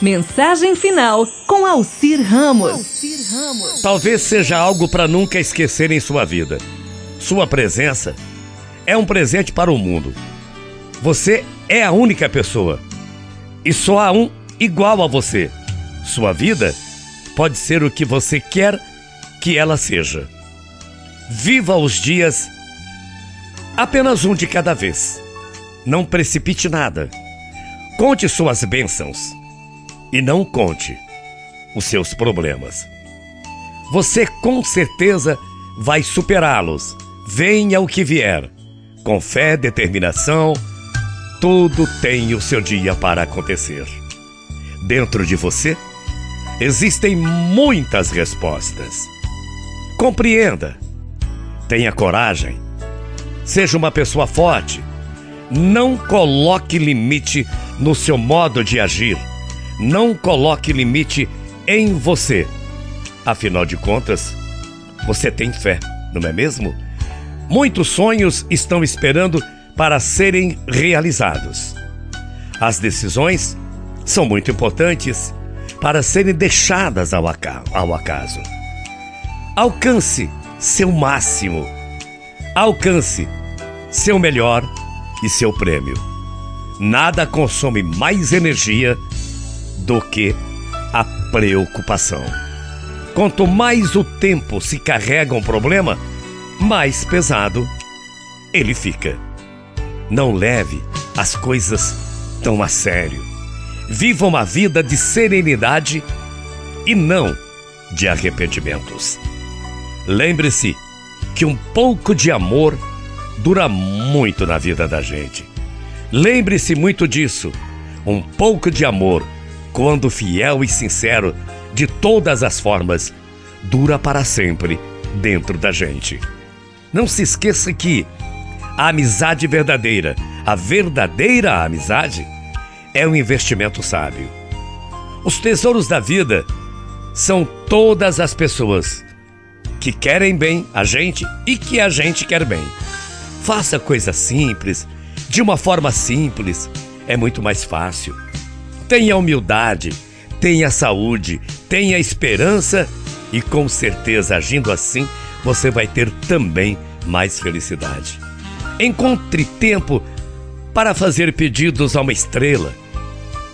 Mensagem final com Alcir Ramos. Talvez seja algo para nunca esquecer em sua vida. Sua presença é um presente para o mundo. Você é a única pessoa e só há um igual a você. Sua vida pode ser o que você quer que ela seja. Viva os dias apenas um de cada vez. Não precipite nada. Conte suas bênçãos e não conte os seus problemas. Você com certeza vai superá-los, venha o que vier. Com fé, determinação, tudo tem o seu dia para acontecer. Dentro de você existem muitas respostas. Compreenda, tenha coragem, seja uma pessoa forte. Não coloque limite no seu modo de agir. Não coloque limite em você. Afinal de contas, você tem fé, não é mesmo? Muitos sonhos estão esperando para serem realizados. As decisões são muito importantes para serem deixadas ao acaso. Alcance seu máximo. Alcance seu melhor e seu prêmio. Nada consome mais energia do que a preocupação. Quanto mais o tempo se carrega um problema, mais pesado ele fica. Não leve as coisas tão a sério. Viva uma vida de serenidade e não de arrependimentos. Lembre-se que um pouco de amor dura muito na vida da gente. Lembre-se muito disso. Um pouco de amor quando fiel e sincero, de todas as formas, dura para sempre dentro da gente. Não se esqueça que a amizade verdadeira, a verdadeira amizade, é um investimento sábio. Os tesouros da vida são todas as pessoas que querem bem a gente e que a gente quer bem. Faça coisas simples, de uma forma simples, é muito mais fácil. Tenha humildade, tenha saúde, tenha esperança e com certeza agindo assim você vai ter também mais felicidade. Encontre tempo para fazer pedidos a uma estrela,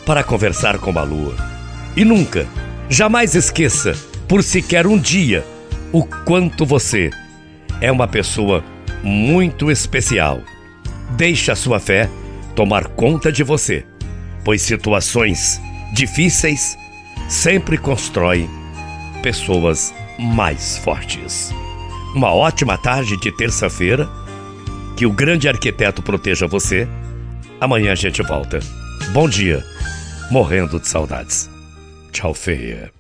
para conversar com a lua. E nunca, jamais esqueça, por sequer um dia, o quanto você é uma pessoa muito especial. Deixe a sua fé tomar conta de você pois situações difíceis sempre constroem pessoas mais fortes. Uma ótima tarde de terça-feira. Que o grande arquiteto proteja você. Amanhã a gente volta. Bom dia. Morrendo de saudades. Tchau, feia.